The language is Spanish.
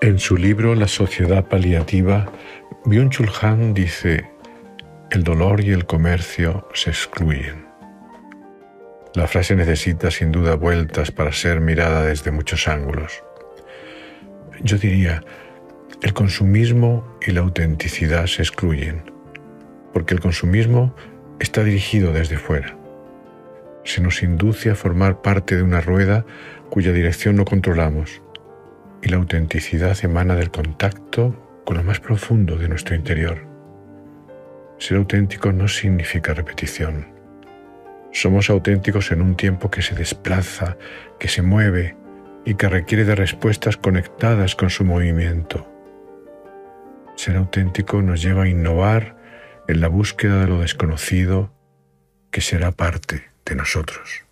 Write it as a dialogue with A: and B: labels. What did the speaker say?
A: En su libro La sociedad paliativa, Byung-Chul Han dice, el dolor y el comercio se excluyen. La frase necesita sin duda vueltas para ser mirada desde muchos ángulos. Yo diría, el consumismo y la autenticidad se excluyen, porque el consumismo está dirigido desde fuera. Se nos induce a formar parte de una rueda cuya dirección no controlamos y la autenticidad emana del contacto con lo más profundo de nuestro interior. Ser auténtico no significa repetición. Somos auténticos en un tiempo que se desplaza, que se mueve y que requiere de respuestas conectadas con su movimiento. Ser auténtico nos lleva a innovar en la búsqueda de lo desconocido que será parte de nosotros.